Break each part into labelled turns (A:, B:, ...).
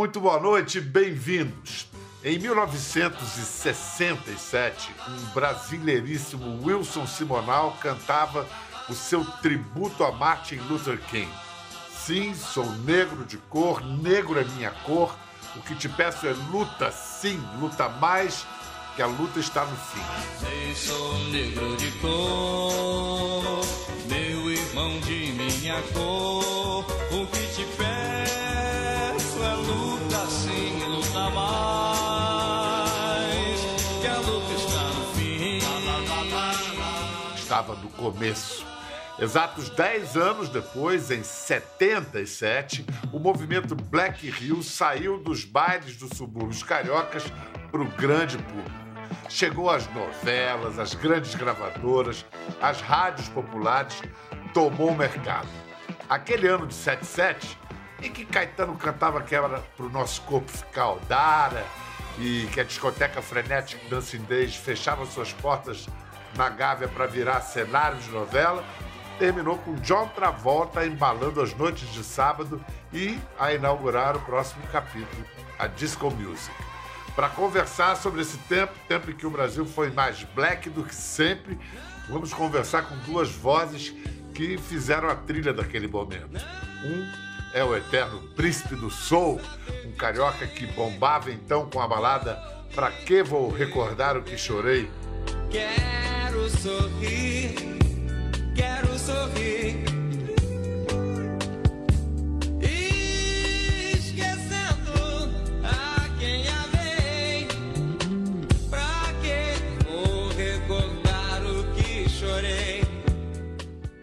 A: muito boa noite, bem-vindos. Em 1967, um brasileiríssimo Wilson Simonal cantava o seu tributo a Martin Luther King. Sim, sou negro de cor, negro é minha cor. O que te peço é luta, sim, luta mais, que a luta está no fim.
B: Sei, sou negro de cor, meu irmão de minha cor. O que No
A: começo. Exatos 10 anos depois, em 77, o movimento Black Hill saiu dos bailes dos subúrbios cariocas para o grande público. Chegou às novelas, às grandes gravadoras, às rádios populares, tomou o mercado. Aquele ano de 77, em que Caetano cantava que era para o nosso corpo ficar odara e que a discoteca Frenetic Dancing Days fechava suas portas na Gávea para virar cenário de novela, terminou com John Travolta embalando as noites de sábado e a inaugurar o próximo capítulo, a Disco Music. Para conversar sobre esse tempo, tempo em que o Brasil foi mais black do que sempre, vamos conversar com duas vozes que fizeram a trilha daquele momento. Um é o eterno príncipe do soul, um carioca que bombava então com a balada Pra que vou recordar o que chorei?
B: Quero sorrir, quero sorrir. Esquecendo a quem amei. Pra que vou recordar o que chorei?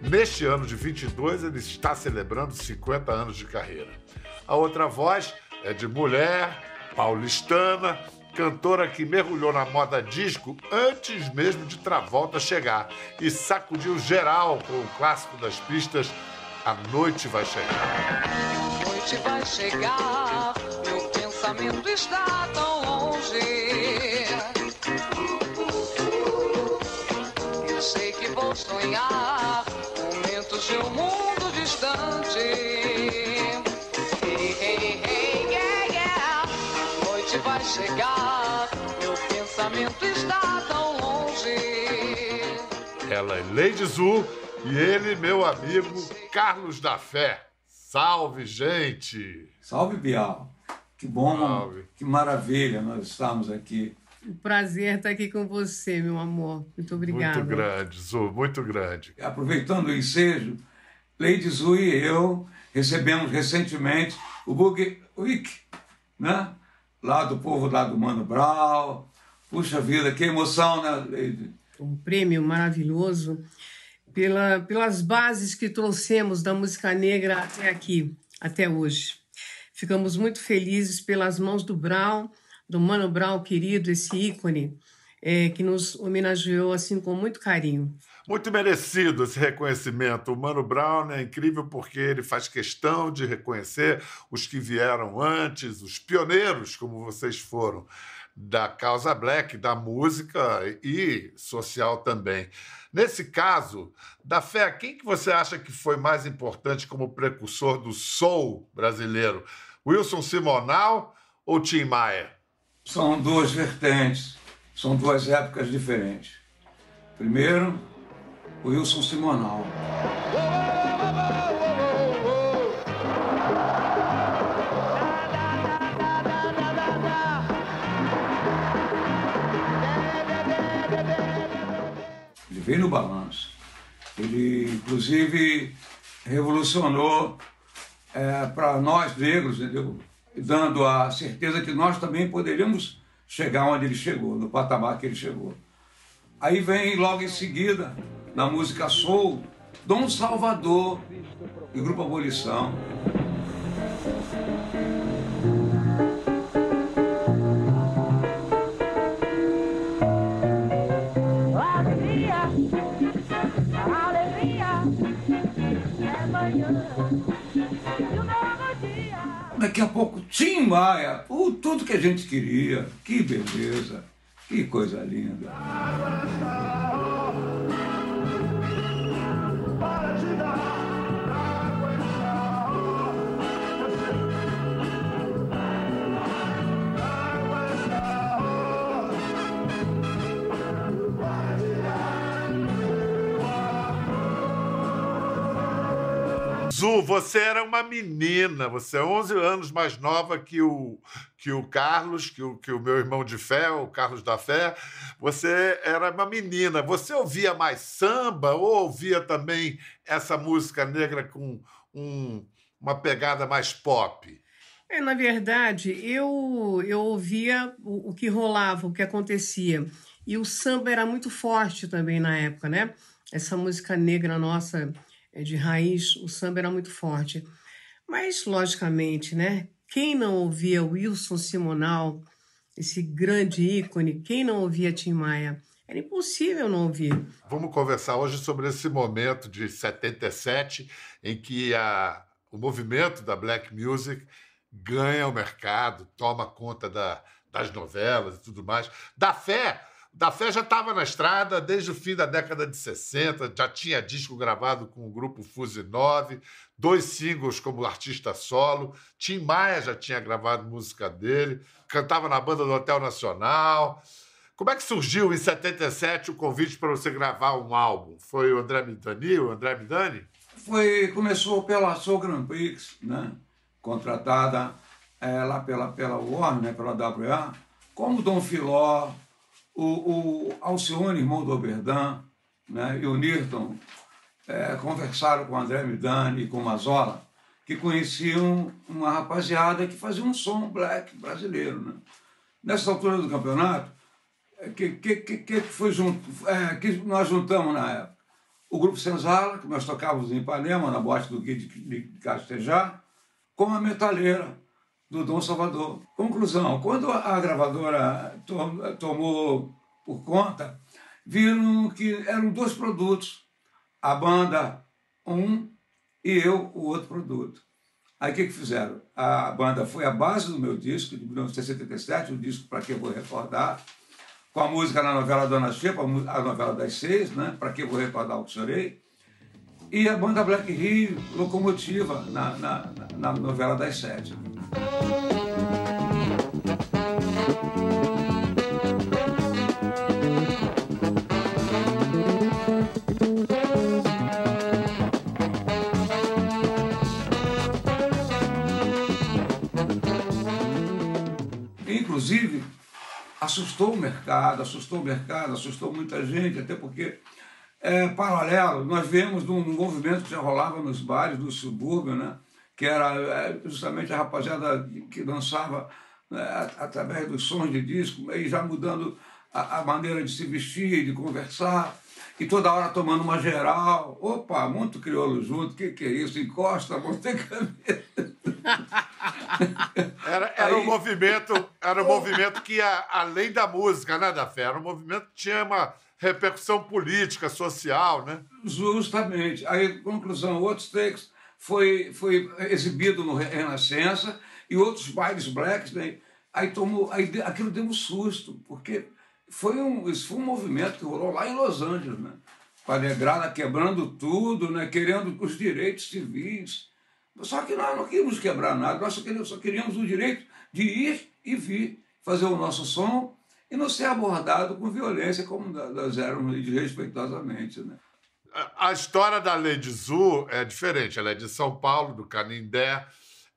A: Neste ano de 22, ele está celebrando 50 anos de carreira. A outra voz é de mulher, paulistana, cantora que mergulhou na moda disco antes mesmo de Travolta chegar e sacudiu geral com o clássico das pistas A Noite Vai Chegar.
C: noite vai chegar, meu pensamento está tão longe. Eu sei que vou sonhar momentos de um mundo distante. Chegar, meu pensamento está tão longe.
A: Ela é Lady Zu e ele, meu amigo Carlos da Fé. Salve, gente!
D: Salve, Bial. Que bom,
A: Salve.
D: que maravilha nós estamos aqui.
E: Um prazer estar aqui com você, meu amor. Muito obrigada.
A: Muito grande, Zu, muito grande.
D: Aproveitando o ensejo, Lady Zu e eu recebemos recentemente o Bug Week, né? Lá do povo lá do Mano Brown. Puxa vida, que emoção, né, Lady?
E: Um prêmio maravilhoso pela, pelas bases que trouxemos da música negra até aqui, até hoje. Ficamos muito felizes pelas mãos do Brown, do Mano Brown querido, esse ícone, eh, que nos homenageou assim com muito carinho.
A: Muito merecido esse reconhecimento. O Mano Brown é incrível porque ele faz questão de reconhecer os que vieram antes, os pioneiros, como vocês foram, da causa black, da música e social também. Nesse caso, da fé, quem que você acha que foi mais importante como precursor do soul brasileiro? Wilson Simonal ou Tim Maia?
D: São duas vertentes, são duas épocas diferentes. Primeiro, o Wilson Simonal. Ele veio no balanço. Ele, inclusive, revolucionou para nós negros, entendeu? dando a certeza que nós também poderíamos chegar onde ele chegou, no patamar que ele chegou. Aí vem logo em seguida, na música Soul, Dom Salvador e Grupo Abolição.
F: É.
D: Daqui a pouco, Tim Maia, uh, tudo que a gente queria. Que beleza, que coisa linda.
A: Zu, você era uma menina, você é 11 anos mais nova que o, que o Carlos, que o, que o meu irmão de fé, o Carlos da Fé. Você era uma menina. Você ouvia mais samba ou ouvia também essa música negra com um, uma pegada mais pop?
E: É, na verdade, eu, eu ouvia o, o que rolava, o que acontecia. E o samba era muito forte também na época, né? Essa música negra nossa, de raiz, o samba era muito forte. Mas, logicamente, né? Quem não ouvia Wilson Simonal, esse grande ícone, quem não ouvia Tim Maia? Era impossível não ouvir.
A: Vamos conversar hoje sobre esse momento de 77 em que a, o movimento da black music ganha o mercado, toma conta da, das novelas e tudo mais. Da fé, da fé já estava na estrada desde o fim da década de 60, já tinha disco gravado com o grupo Fuse 9, dois singles como artista solo. Tim Maia já tinha gravado música dele, cantava na banda do Hotel Nacional. Como é que surgiu em 77 o convite para você gravar um álbum? Foi o André Midani, o André Midani?
D: Foi, começou pela Soul Grand Prix, né? contratada é, lá pela, pela Warner, pela WA, como Dom Filó, o, o Alcione, irmão do Oberdan, né? e o Nirton é, conversaram com o André Midani e com o Mazola, que conheciam uma rapaziada que fazia um som black brasileiro. Né? Nessa altura do campeonato, o que, que, que, que foi junto, é, que nós juntamos na época? O grupo Senzala, que nós tocávamos em Ipanema, na boate do Kid de Castejar, com a metaleira do Dom Salvador. Conclusão, quando a gravadora to tomou por conta, viram que eram dois produtos, a banda um e eu o outro produto. Aí o que, que fizeram? A banda foi a base do meu disco, de 1977, o disco Para Que Vou Recordar, com a música na novela Dona Xepa, a novela das seis, né? Para Que Vou Recordar o que Chorei, e a banda Black Rio, Locomotiva, na, na, na novela das sete. Inclusive, assustou o mercado, assustou o mercado, assustou muita gente, até porque, é, paralelo, nós vemos um, um movimento que já rolava nos bares do subúrbio, né? Que era é, justamente a rapaziada que dançava né, através dos sons de disco, e já mudando a, a, maneira de se vestir, de conversar, e toda hora tomando uma geral. Opa, muito crioulo junto, o que, que é isso? Encosta, botei cabeça.
A: Era, era Aí... um movimento, era um movimento que ia além da música, né, da fé? Era um movimento que tinha uma repercussão política, social, né?
D: Justamente. Aí, conclusão, outros textos foi, foi exibido no Renascença e outros bailes blacks, né? aí tomou, aí aquilo deu um susto, porque foi um, isso foi um movimento que rolou lá em Los Angeles, né? Com a negrada quebrando tudo, né? querendo os direitos civis. Só que nós não queríamos quebrar nada, nós só queríamos, só queríamos o direito de ir e vir, fazer o nosso som e não ser abordado com violência como nós éramos respeitosamente. Né?
A: A história da Lady Zu é diferente. Ela é de São Paulo, do Canindé.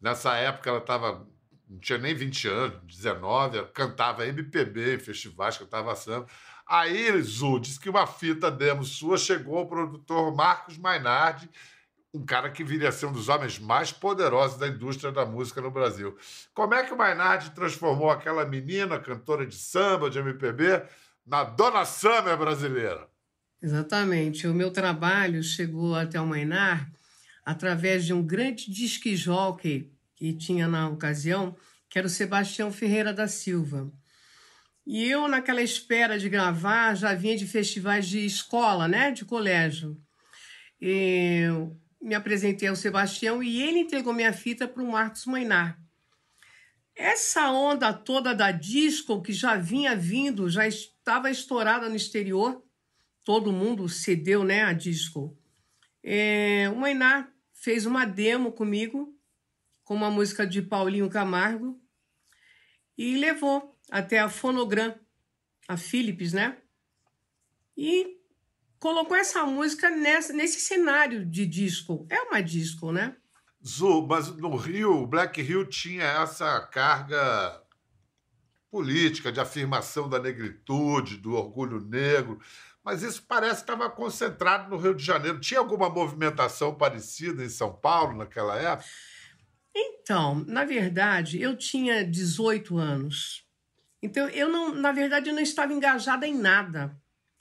A: Nessa época ela estava não tinha nem 20 anos, 19, cantava MPB em festivais, cantava samba. Aí, Zu, disse que uma fita demo sua chegou ao produtor Marcos Mainardi, um cara que viria a ser um dos homens mais poderosos da indústria da música no Brasil. Como é que o Mainardi transformou aquela menina, cantora de samba, de MPB, na Dona Summer brasileira?
E: Exatamente. O meu trabalho chegou até o Mainar através de um grande disque jockey que tinha na ocasião, que era o Sebastião Ferreira da Silva. E eu, naquela espera de gravar, já vinha de festivais de escola, né, de colégio. E me apresentei ao Sebastião e ele entregou minha fita para o Marcos Mainar. Essa onda toda da disco que já vinha vindo, já estava estourada no exterior, todo mundo cedeu né, a disco. É, o Mainar fez uma demo comigo, com uma música de Paulinho Camargo, e levou até a Fonogram, a Philips, né? E colocou essa música nessa, nesse cenário de disco. É uma disco, né?
A: Zu, mas no Rio, o Black Rio tinha essa carga política de afirmação da negritude, do orgulho negro, mas isso parece que estava concentrado no Rio de Janeiro. Tinha alguma movimentação parecida em São Paulo naquela época?
E: Então, na verdade, eu tinha 18 anos. Então, eu não, na verdade, eu não estava engajada em nada.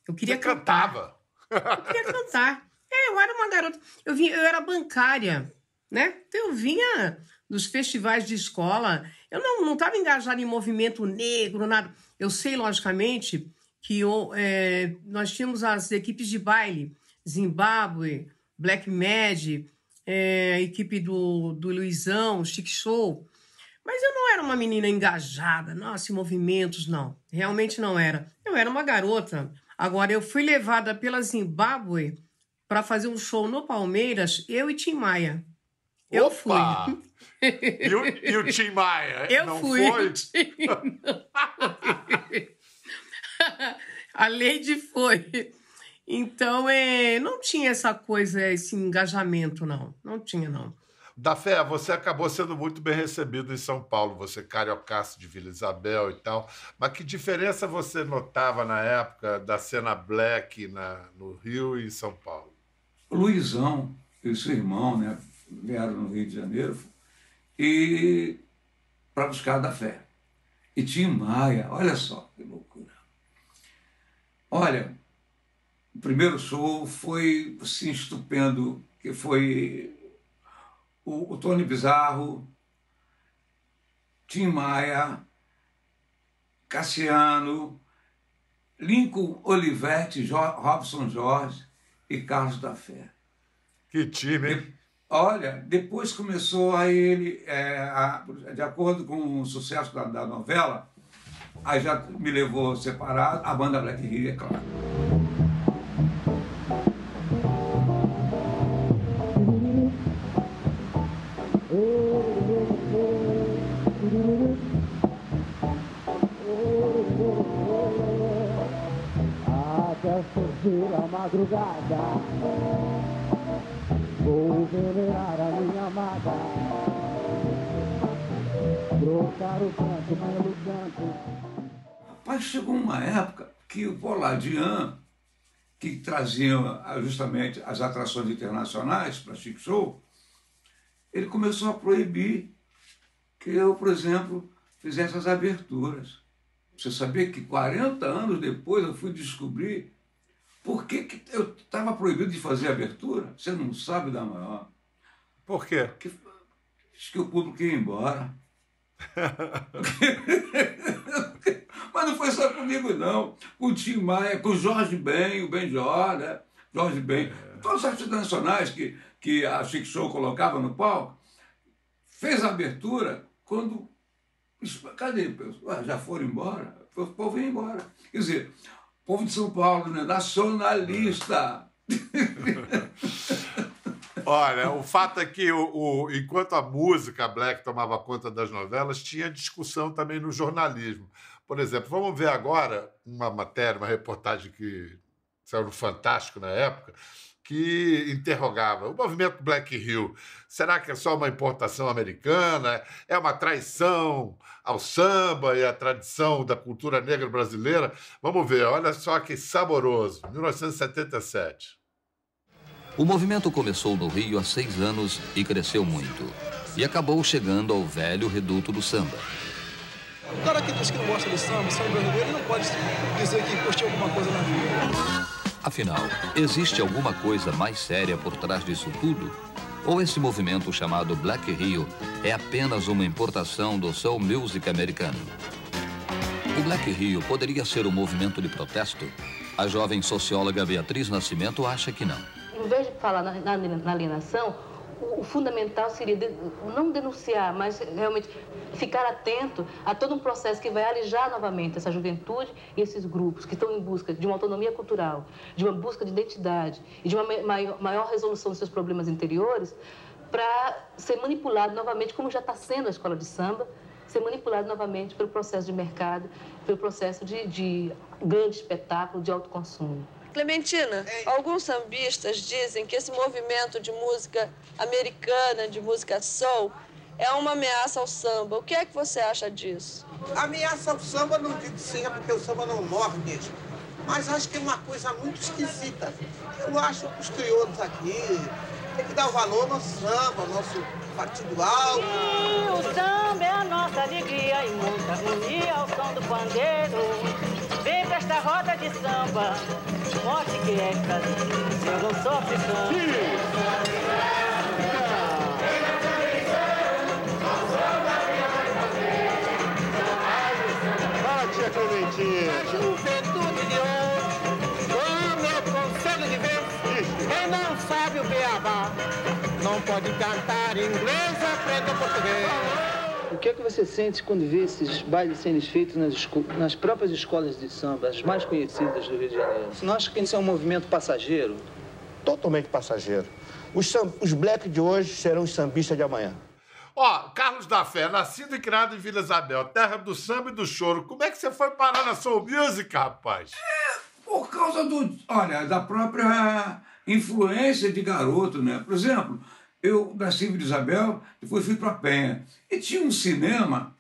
E: Eu queria
A: Você
E: cantar.
A: cantava.
E: Eu queria cantar. É, eu era uma garota. Eu, vinha, eu era bancária, né? Então, eu vinha dos festivais de escola. Eu não não estava engajada em movimento negro, nada. Eu sei, logicamente, que eu, é, nós tínhamos as equipes de baile, Zimbábue, Black Mad, é, equipe do, do Luizão, Chic Show. Mas eu não era uma menina engajada, nossa, em movimentos, não. Realmente não era. Eu era uma garota. Agora, eu fui levada pela Zimbábue para fazer um show no Palmeiras, eu e Tim Maia. Eu
A: Opa!
E: fui.
A: E o, e o Tim Maia?
E: Eu
A: não
E: fui.
A: foi?
E: A Lady foi. Então, é, não tinha essa coisa, esse engajamento, não. Não tinha, não.
A: Da Fé, você acabou sendo muito bem recebido em São Paulo, você cariocaço de Vila Isabel e tal. Mas que diferença você notava na época da cena black na, no Rio e em São Paulo?
D: O Luizão e seu irmão né, vieram no Rio de Janeiro e para buscar da fé. E Tim Maia, olha só que loucura. Olha, o primeiro show foi assim, estupendo, que foi o, o Tony Bizarro, Tim Maia, Cassiano, Lincoln Olivetti, Jo- Robson Jorge e Carlos da Fé.
A: Que time, hein?
D: Olha, depois começou a ele, é, a- de acordo com o sucesso da, da novela, aí já me levou separado, a banda Black Hill, é claro.
G: Até surgir a madrugada. Vou venerar a minha amada. Trocar o canto pelo canto
D: Rapaz, chegou uma época que o Poladian, que trazia ah, justamente as atrações internacionais para Chic Show, ele começou a proibir que eu, por exemplo, fizesse as aberturas. Você sabia que 40 anos depois eu fui descobrir por que, que eu estava proibido de fazer abertura? Você não sabe da maior.
A: Por quê?
D: Que, diz que o público ia embora. Mas não foi só comigo, não. Com o Tim Maia, com o Jorge Ben, o Benjó, né? Jorge Ben. Todos os artistas nacionais que, que a Chic Show colocava no palco, fez a abertura quando. Cadê? Ué, já foram embora? O povo ia embora. Quer dizer, povo de São Paulo, né? nacionalista.
A: Olha, o fato é que o, o- enquanto a música black tomava conta das novelas, tinha discussão também no jornalismo. Por exemplo, vamos ver agora uma matéria, uma reportagem que saiu no Fantástico na época, que interrogava o movimento Black Hill. Será que é só uma importação americana? É uma traição ao samba e à tradição da cultura negra brasileira? Vamos ver, olha só que saboroso. 1977.
H: O movimento começou no Rio há seis anos e cresceu muito. E acabou chegando ao velho reduto do samba.
I: O cara que diz que não gosta de samba, samba brasileiro, ele não pode dizer que curtiu alguma coisa na vida.
H: Afinal, existe alguma coisa mais séria por trás disso tudo? Ou esse movimento chamado Black Rio é apenas uma importação do soul music americano? O Black Rio poderia ser um movimento de protesto? A jovem socióloga Beatriz Nascimento acha que não.
J: Em vez de falar na, na, na alienação, o, fundamental seria de- não denunciar, mas realmente ficar atento a todo um processo que vai alijar novamente essa juventude e esses grupos que estão em busca de uma autonomia cultural, de uma busca de identidade e de uma ma- maior, maior resolução dos seus problemas interiores, para ser manipulado novamente, como já está sendo a escola de samba, ser manipulado novamente pelo processo de mercado, pelo processo de, de grande espetáculo, de autoconsumo.
K: Clementina, alguns sambistas dizem que esse movimento de música americana, de música soul, é uma ameaça ao samba. O que é que você acha disso?
L: Ameaça ao samba, não digo sim, é porque o samba não morre mesmo. Mas acho que é uma coisa muito esquisita. Eu acho que os crioulos aqui têm que dar valor ao nosso samba, ao nosso partido alto.
F: E o samba é a nossa alegria e muita harmonia ao som do pandeiro. Esta roda de samba, mostre que é Brasil, eu não sou africano.
M: Ah, tia Clementina.
L: Juventude de hoje, o meu conselho de vez, quem não sabe o beabá, não pode cantar inglês, aprenda português.
N: O que é que você sente quando vê esses bailes sendo feitos nas, nas próprias escolas de samba, as mais conhecidas do Rio de Janeiro? Você não acha que isso é um movimento passageiro?
M: Totalmente passageiro. Os, os black de hoje serão os sambistas de amanhã.
A: Ó, Carlos da Fé, nascido e criado em Vila Isabel, terra do samba e do choro. Como é que você foi parar na Soul Music, rapaz?
D: Por causa do, olha, da própria influência de garoto, né? Por exemplo, eu nasci em Isabel, depois fui para Penha. E tinha um cinema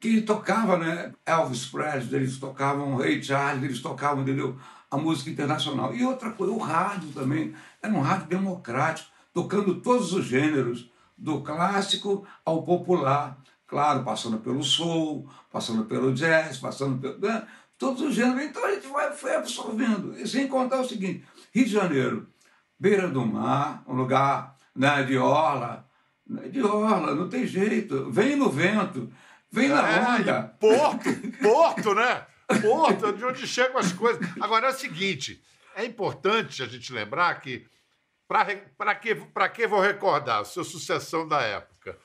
D: que tocava, né? Elvis Presley, eles tocavam Ray Charles, eles tocavam, entendeu? A música internacional. E outra coisa, o rádio também. Era um rádio democrático, tocando todos os gêneros, do clássico ao popular. Claro, passando pelo soul, passando pelo jazz, passando pelo. né? Todos os gêneros. Então a gente foi absorvendo. E sem contar o seguinte: Rio de Janeiro, beira do mar, um lugar né, de orla. né, De orla, não tem jeito. Vem no vento, vem na
A: É,
D: onda.
A: Porto, Porto, né? Porto, de onde chegam as coisas. Agora é o seguinte: é importante a gente lembrar que, para que, pra que vou recordar, sua sucessão da época?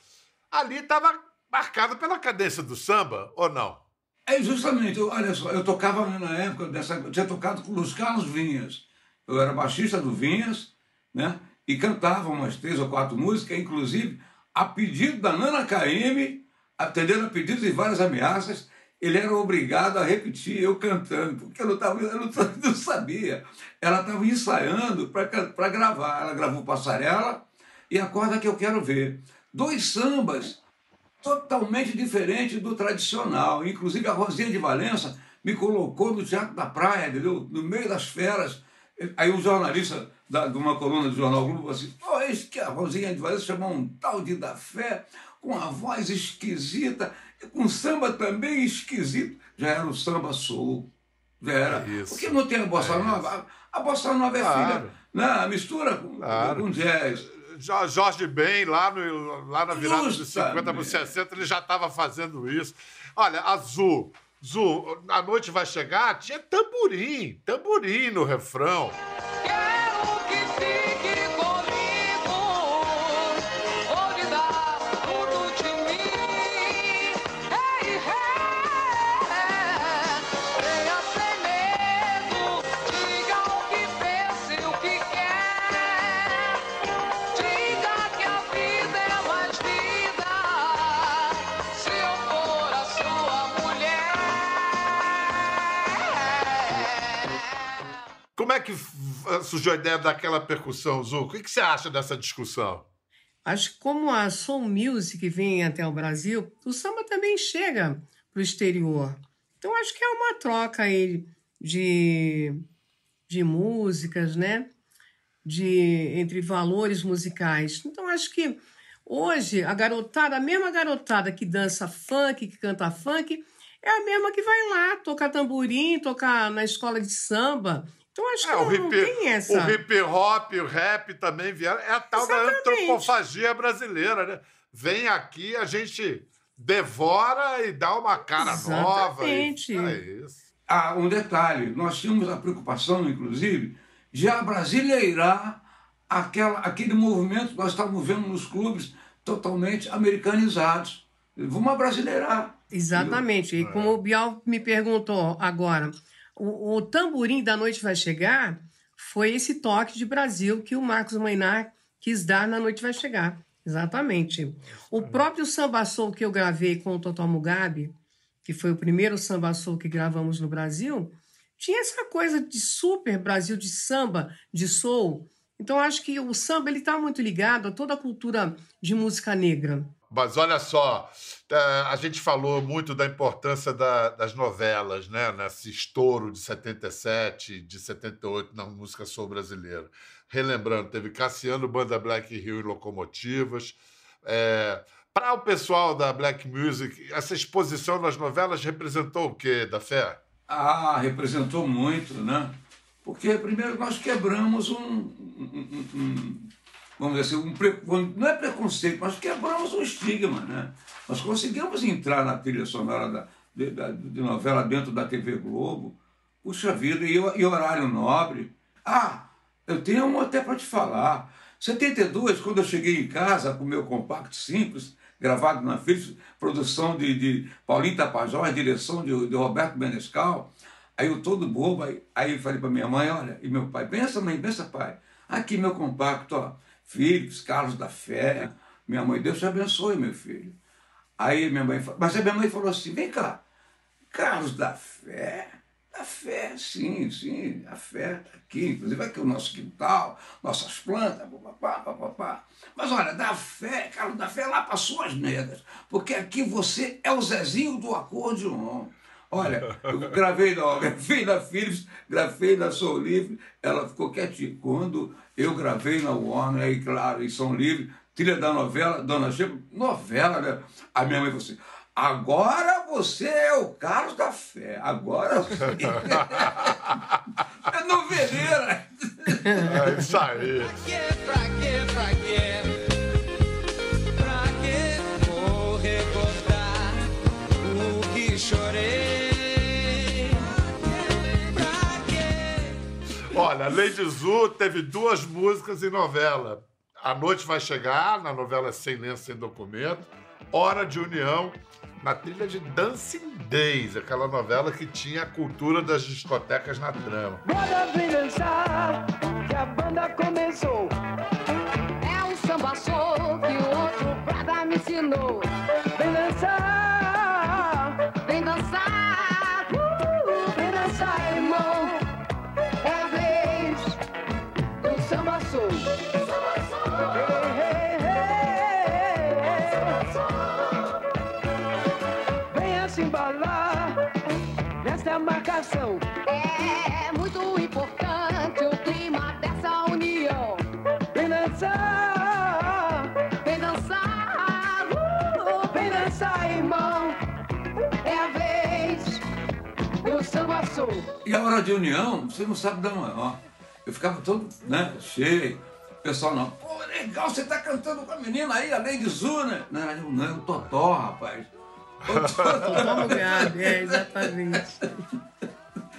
A: Ali estava marcado pela cadência do samba, ou não?
D: É justamente, eu- olha só, eu tocava na época dessa. Eu tinha tocado com os Carlos Vinhas. Eu era baixista do Vinhas, né? E cantava umas três ou quatro músicas, inclusive a pedido da Nana KM, atendendo a pedidos e várias ameaças, ele era obrigado a repetir eu cantando, porque eu não, tava, eu não, não sabia. Ela estava ensaiando para gravar. Ela gravou Passarela e Acorda Que Eu Quero Ver. Dois sambas totalmente diferente do tradicional. Inclusive, a Rosinha de Valença me colocou no Teatro da Praia, entendeu? No meio das feras. Aí um jornalista da, de uma coluna do Jornal Globo falou assim, oh, eis que a Rosinha de Valença chamou um tal de da fé, com a voz esquisita, e com samba também esquisito. Já era o samba soul. Já era.
A: É.
D: Porque não tem a bossa
A: É
D: nova. A, a bossa nova é
A: Claro.
D: filha, né? Mistura com,
A: Claro.
D: com jazz.
A: Jo- Jorge Ben, lá, no, lá na virada dos
D: Justamente.
A: 50 para os 60, ele já estava fazendo isso. Olha, Azul, Azul, a noite vai chegar, tinha tamborim, tamborim no refrão. Como é que surgiu a ideia daquela percussão, Azul? O que, que você acha dessa discussão?
E: Acho que como a soul music vem até o Brasil, o samba também chega para o exterior. Então acho que é uma troca aí de, de músicas, né? De, entre valores musicais. Então acho que hoje a garotada, a mesma garotada que dança funk, que canta funk, é a mesma que vai lá tocar tamborim, tocar na escola de samba. Então acho que
A: É, o
E: não, não
A: hip,
E: tem essa.
A: o hip hop, o rap também vieram. É a tal da antropofagia brasileira, né? Vem aqui, a gente devora e dá uma cara nova. e-
E: Exatamente.
A: É isso.
D: Ah, um detalhe, nós tínhamos a preocupação, inclusive, de abrasileirar aquela, aquele movimento que nós estávamos vendo nos clubes totalmente americanizados. Vamos abrasileirar.
E: Exatamente. E como o Bial me perguntou agora, o, o tamborim da noite vai chegar foi esse toque de Brasil que o Marcos Mainar quis dar na noite vai chegar. Exatamente. O próprio samba soul que eu gravei com o Total Mugabe, que foi o primeiro samba soul que gravamos no Brasil, tinha essa coisa de super Brasil, de samba, de soul. Então, acho que o samba ele está muito ligado a toda a cultura de música negra.
A: Mas olha só, a gente falou muito da importância da- das novelas, né? Nesse estouro de 77, de 78 na música soul brasileira. Relembrando, teve Cassiano, Banda Black Rio e Locomotivas. Para o pessoal da Black Music, essa exposição nas novelas representou o quê, da fé?
D: Ah, representou muito, né? Porque, primeiro, nós quebramos um. um- um- um- vamos dizer assim, um pre- não é preconceito, mas quebramos um estigma, né? Nós conseguimos entrar na trilha sonora da, de, da- de novela dentro da TV Globo. Puxa vida, e, e horário nobre. Ah, eu tenho um até para te falar. 72, quando eu cheguei em casa com meu compacto simples, gravado na Philips, produção de, de Paulinho Tapajós, direção de, de Roberto Menescal, aí eu todo bobo, aí, aí falei para minha mãe, olha, e meu pai, pensa mãe, pensa pai, aqui meu compacto, ó, Philips, Carlos da Fé, minha mãe, Deus te abençoe, meu filho. Aí minha mãe, fa- mas a minha mãe falou assim, vem cá, Carlos da Fé, da fé, sim, sim, a fé está aqui, inclusive aqui o nosso quintal, nossas plantas, papapá, papapá. Mas olha, da fé, Carlos, da fé é lá para suas negras, porque aqui você é o Zezinho do acordeon. Olha, eu gravei na, gravei Philips, gravei na Sou Livre, ela ficou quietinha. Quando eu gravei na Warner, aí claro, em São Livre, trilha da novela, Dona Chico, novela, né? A minha mãe falou assim, agora você é o Carlos da Fé, agora você é noveleira.
A: É isso aí. Olha, Lady Zu teve duas músicas em novela. A Noite Vai Chegar, na novela Sem Lenço, Sem Documento. Hora de União, na trilha de Dancing Days, aquela novela que tinha a cultura das discotecas na trama.
C: Bora vem dançar, que a banda começou.
F: É um samba soul que o outro brada me ensinou.
C: Marcação.
F: É muito importante o clima dessa união.
C: Vem dançar,
F: Vem dançar, uh,
C: vem dançar, irmão.
F: é a vez
C: Do samba soul.
D: E a hora de união, você não sabe dar maior. Eu ficava todo né, cheio. O pessoal não, pô, legal, você tá cantando com a menina aí, a Lady Zu, né? Não, eu, não, é o Totó, rapaz. O Totó.
E: Totó Mugabe, é, exatamente.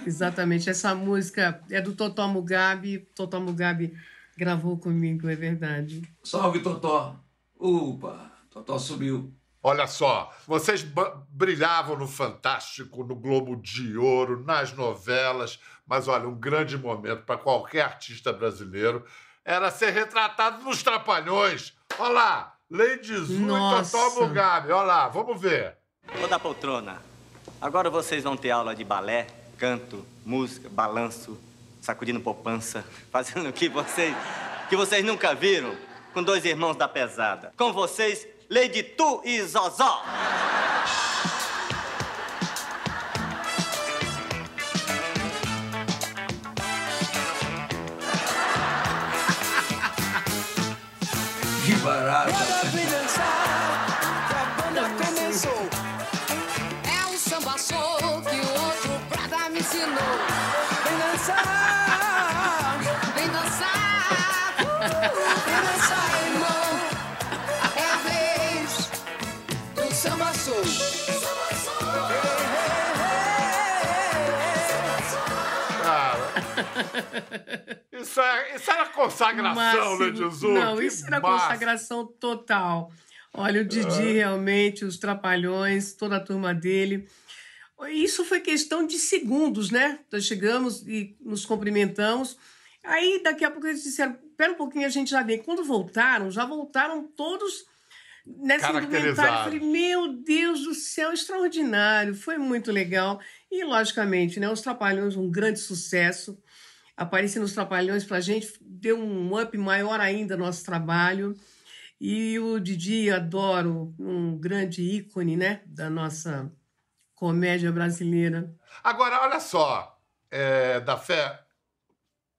E: Exatamente. Essa música é do Totó Mugabe. Totó Mugabe gravou comigo, é verdade.
D: Salve, Totó. Upa, Totó subiu.
A: Olha só, vocês brilhavam no Fantástico, no Globo de Ouro, nas novelas, mas olha, um grande momento para qualquer artista brasileiro era ser retratado nos Trapalhões. Olha lá, Lady Zu e. Totó Mugabe, olha lá, vamos ver.
O: Ô da poltrona, agora vocês vão ter aula de balé, canto, música, balanço, sacudindo poupança, fazendo o que vocês, que vocês nunca viram com dois irmãos da pesada. Com vocês, Lady Tu e Zozó.
A: isso, é, isso era consagração,
E: Máximo.
A: Lady Zu.
E: Não,
A: que
E: isso era
A: máximo.
E: consagração total. Olha, o Didi realmente, os Trapalhões, toda a turma dele. Isso foi questão de segundos, né? Nós chegamos e nos cumprimentamos. Aí, daqui a pouco, eles disseram: pera um pouquinho, a gente já vem. Quando voltaram, já voltaram todos nessa indumentária. Eu falei: meu Deus do céu, extraordinário. Foi muito legal. E, logicamente, né, os Trapalhões, um grande sucesso. Aparecer nos Trapalhões para a gente deu um up maior ainda no nosso trabalho. E o Didi, adoro, um grande ícone né, da nossa comédia brasileira.
A: Agora, olha só, é, da fé,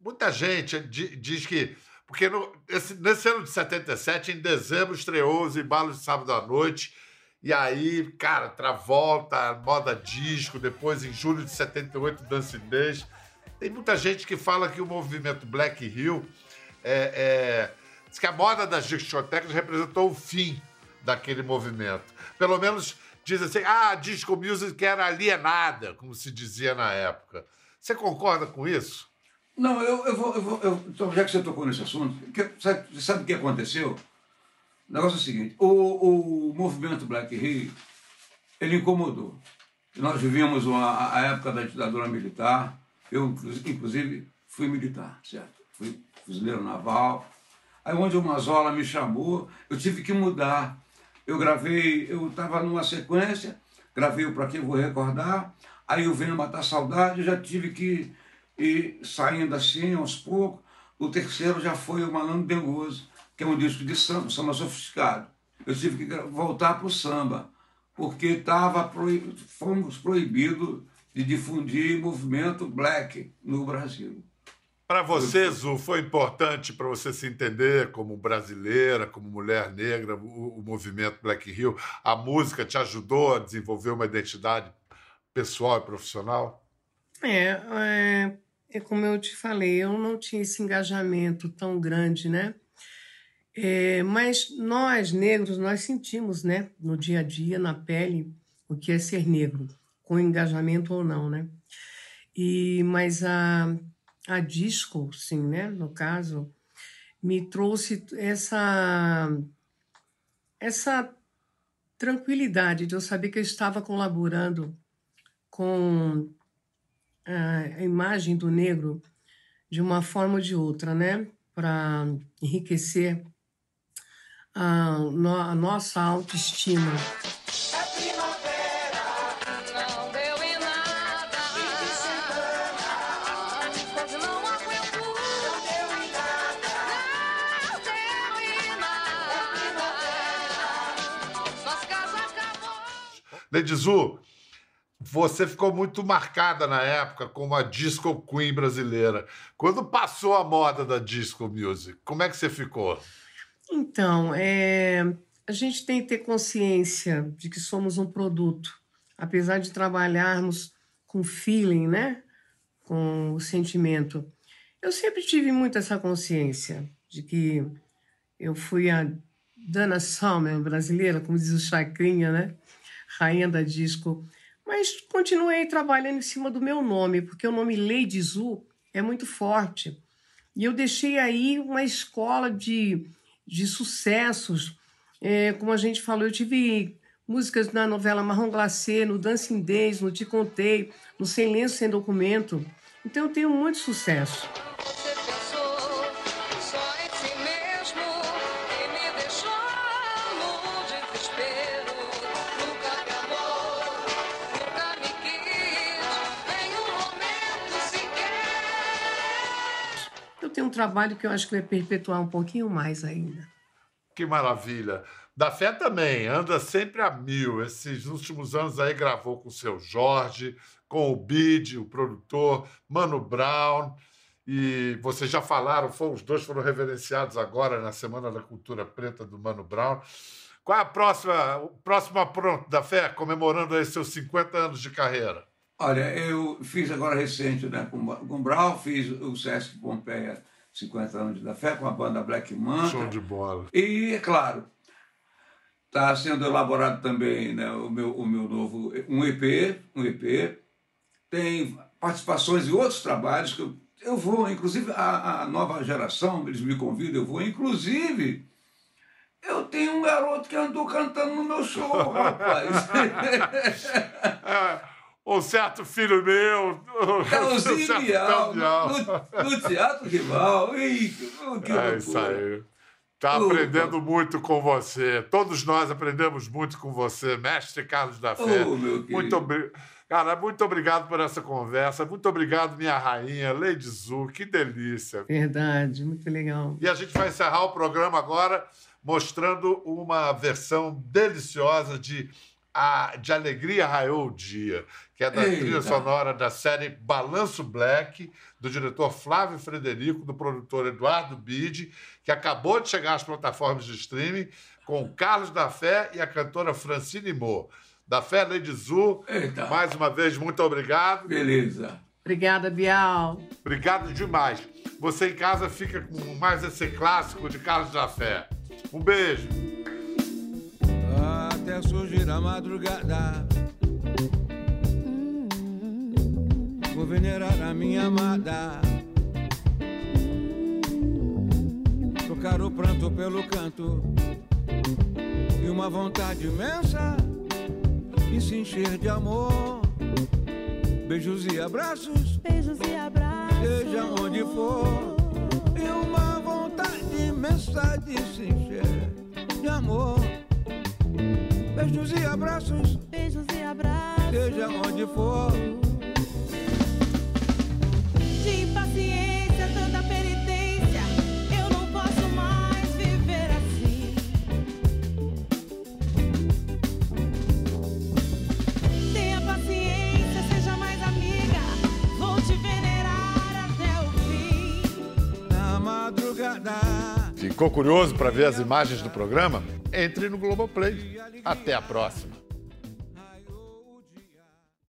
A: muita gente di- diz que. Porque no- esse- nesse ano de 77, em dezembro, estreou os embalos de sábado à noite. E aí, cara, Travolta, moda disco, depois em julho de 78, Dance Days. Tem muita gente que fala que o movimento Black Hill é, é, diz que a moda das discotecas representou o fim daquele movimento. Pelo menos diz assim, ah, a disco music era alienada, como se dizia na época. Você concorda com isso?
D: Não, eu, eu vou. Eu vou eu, então, já que você tocou nesse assunto, que, sabe, sabe o que aconteceu? O negócio é o seguinte: o, o movimento Black Rio, ele incomodou. Nós vivíamos uma, a época da ditadura militar, eu, inclu- inclusive, fui militar, certo? Fui fuzileiro naval. Aí, onde o Mazola me chamou, eu tive que mudar. Eu gravei, eu estava numa sequência, gravei o Pra Que Vou Recordar, aí eu venho matar saudade, eu já tive que ir saindo assim aos poucos. O terceiro já foi o Malandro Dengoso, que é um disco de samba, samba sofisticado. Eu tive que voltar para o samba, porque tava fomos proibidos de difundir movimento black no Brasil.
A: Para você, Zu, foi importante para você se entender como brasileira, como mulher negra, o, o movimento Black Hill? A música te ajudou a desenvolver uma identidade pessoal e profissional?
E: É, é, é como eu te falei, eu não tinha esse engajamento tão grande, né? É, mas nós, negros, nós sentimos, né, no dia a dia, na pele, o que é ser negro, com engajamento ou não, né? E, mas a, a disco, sim, né, no caso, me trouxe essa, essa tranquilidade de eu saber que eu estava colaborando com a imagem do negro de uma forma ou de outra, né? Para enriquecer a, a nossa autoestima.
A: Nedizu, você ficou muito marcada na época como a disco queen brasileira. Quando passou a moda da disco music, como é que você ficou?
E: Então, é, a gente tem que ter consciência de que somos um produto, apesar de trabalharmos com feeling, né? Com o sentimento. Eu sempre tive muito essa consciência de que eu fui a Dana Summer brasileira, como diz o Chacrinha, né? Rainha da disco. Mas continuei trabalhando em cima do meu nome, porque o nome Lady Zu é muito forte. E eu deixei aí uma escola de, de sucessos. É, como a gente falou, eu tive músicas na novela Marrom Glacê, no Dancing Days, no Te Contei, no Sem Lenço Sem Documento. Então eu tenho muito sucesso. Tenho um trabalho que eu acho que vai perpetuar um pouquinho mais ainda.
A: Que maravilha. Da Fé também, anda sempre a mil. Esses últimos anos aí gravou com o seu Jorge, com o Bid, o produtor, Mano Brown. E vocês já falaram, foram, os dois foram reverenciados agora na Semana da Cultura Preta do Mano Brown. Qual é a próxima, o próximo apronto da Fé, comemorando aí seus 50 anos de carreira?
D: Olha, eu fiz agora recente né, com, com o Brau, fiz o Sesc Pompeia 50 anos da fé com a banda Black Manta.
A: Show de bola.
D: E, é claro, está sendo elaborado também né, o, meu, o meu novo, um EP, um EP. Tem participações em outros trabalhos que eu, eu vou, inclusive a, a nova geração, eles me convidam, eu vou, inclusive. Eu tenho um garoto que andou cantando no meu show, rapaz.
A: Um certo filho meu.
D: É o
A: um Bial.
D: no, no Teatro Rival. Ih, que
A: É isso aí. Tá
D: Opa.
A: aprendendo muito com você. Todos nós aprendemos muito com você, mestre Carlos da Fé.
D: Oh,
A: muito obrigado. Cara, muito obrigado por essa conversa. Muito obrigado, minha rainha, Lady Zu. Que delícia.
E: Verdade, muito legal.
A: E a gente vai encerrar o programa agora mostrando uma versão deliciosa de a, de Alegria Raiou o Dia, que é da
P: Eita.
A: trilha sonora da série Balanço Black, do diretor Flávio Frederico, do produtor Eduardo Bide, que acabou de chegar às plataformas de streaming, com o Carlos da Fé e a cantora Francine Mo. Da Fé Lady Zu,
P: Eita.
A: mais uma vez, muito obrigado.
P: Beleza.
E: Obrigada, Bial.
A: Obrigado demais. Você em casa fica com mais esse clássico de Carlos da Fé. Um beijo.
D: Até surgir a madrugada Vou venerar a minha amada. Trocar o pranto pelo canto. E uma vontade imensa. E se encher de amor. Beijos e abraços.
Q: Beijos e abraços.
D: Seja onde for. E uma vontade imensa de se encher de amor Beijos e abraços
Q: Beijos e abraços.
D: Seja onde for
Q: De impaciência, tanta penitência. Eu não posso mais viver assim. Tenha paciência, seja mais amiga. Vou te venerar até o fim.
D: Na madrugada
A: Ficou curioso para ver as imagens do programa? Entre no Globoplay. Até a próxima.